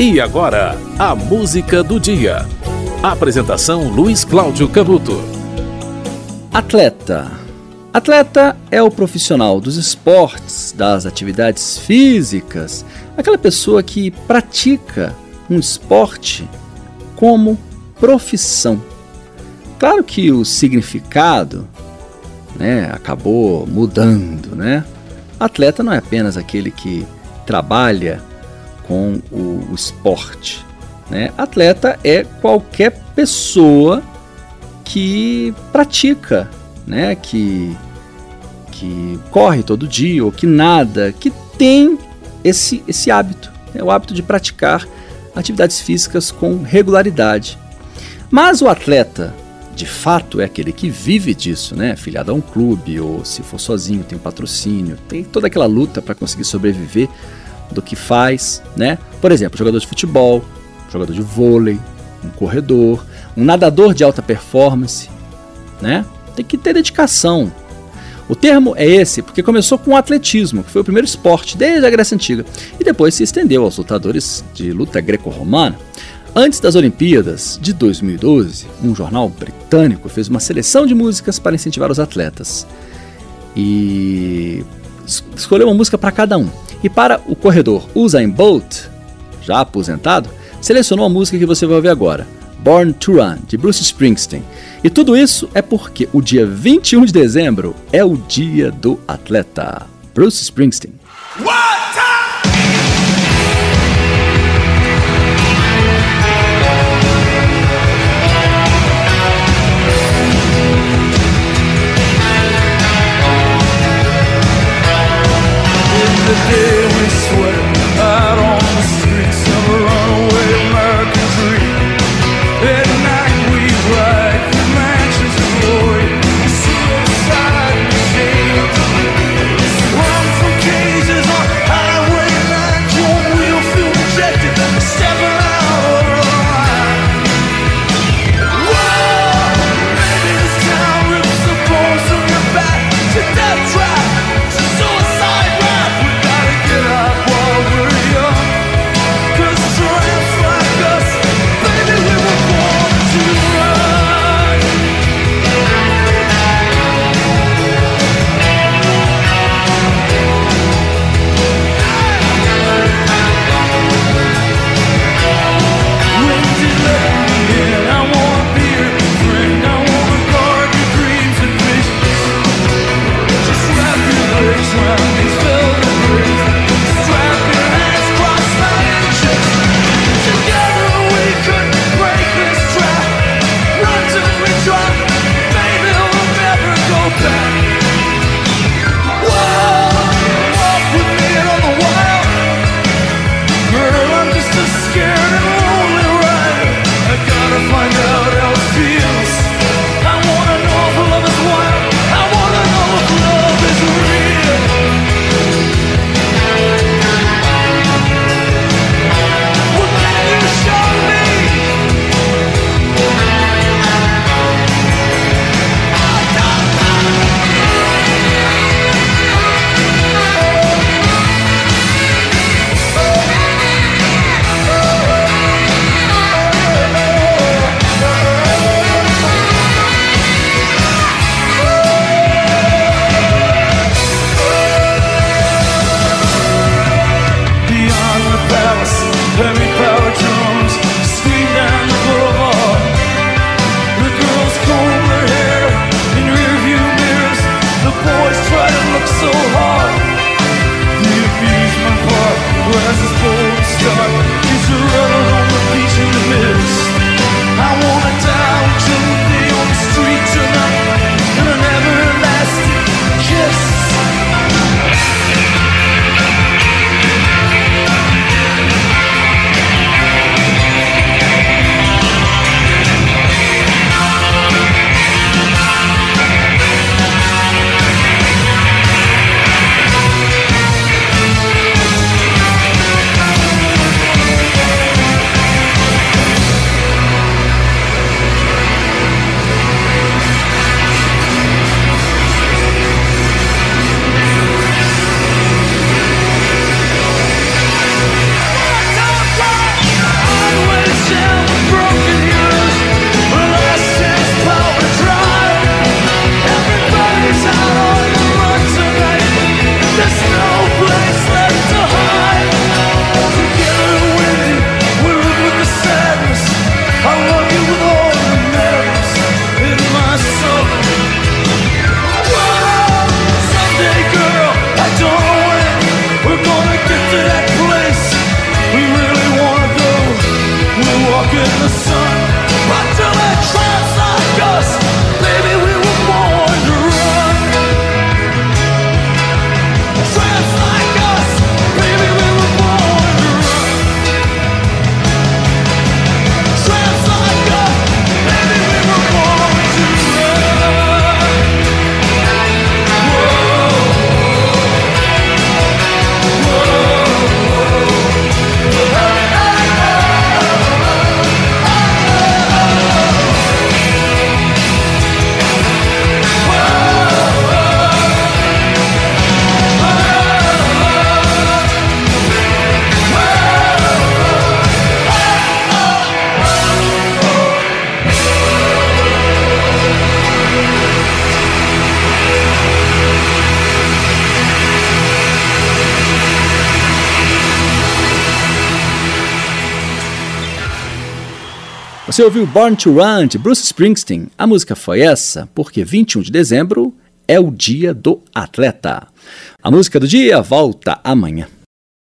E agora, a música do dia. Apresentação Luiz Cláudio Canuto. Atleta. Atleta é o profissional dos esportes, das atividades físicas, aquela pessoa que pratica um esporte como profissão. Claro que o significado né, acabou mudando, né? Atleta não é apenas aquele que trabalha com o, o esporte. Né? Atleta é qualquer pessoa que pratica, né? que, que corre todo dia ou que nada, que tem esse, esse hábito, né? o hábito de praticar atividades físicas com regularidade. Mas o atleta, de fato, é aquele que vive disso, né? Filiado a um clube, ou se for sozinho, tem um patrocínio, tem toda aquela luta para conseguir sobreviver do que faz, né? Por exemplo, jogador de futebol, jogador de vôlei, um corredor, um nadador de alta performance, né? Tem que ter dedicação. O termo é esse porque começou com o atletismo, que foi o primeiro esporte desde a Grécia Antiga, e depois se estendeu aos lutadores de luta greco-romana. Antes das Olimpíadas de 2012, um jornal britânico fez uma seleção de músicas para incentivar os atletas. E escolheu uma música para cada um. E para o corredor Usain Bolt, já aposentado, selecionou a música que você vai ouvir agora, Born to Run, de Bruce Springsteen. E tudo isso é porque o dia 21 de dezembro é o dia do atleta. Bruce Springsteen. What? Você ouviu Born to Run de Bruce Springsteen. A música foi essa porque 21 de dezembro é o dia do atleta. A música do dia volta amanhã.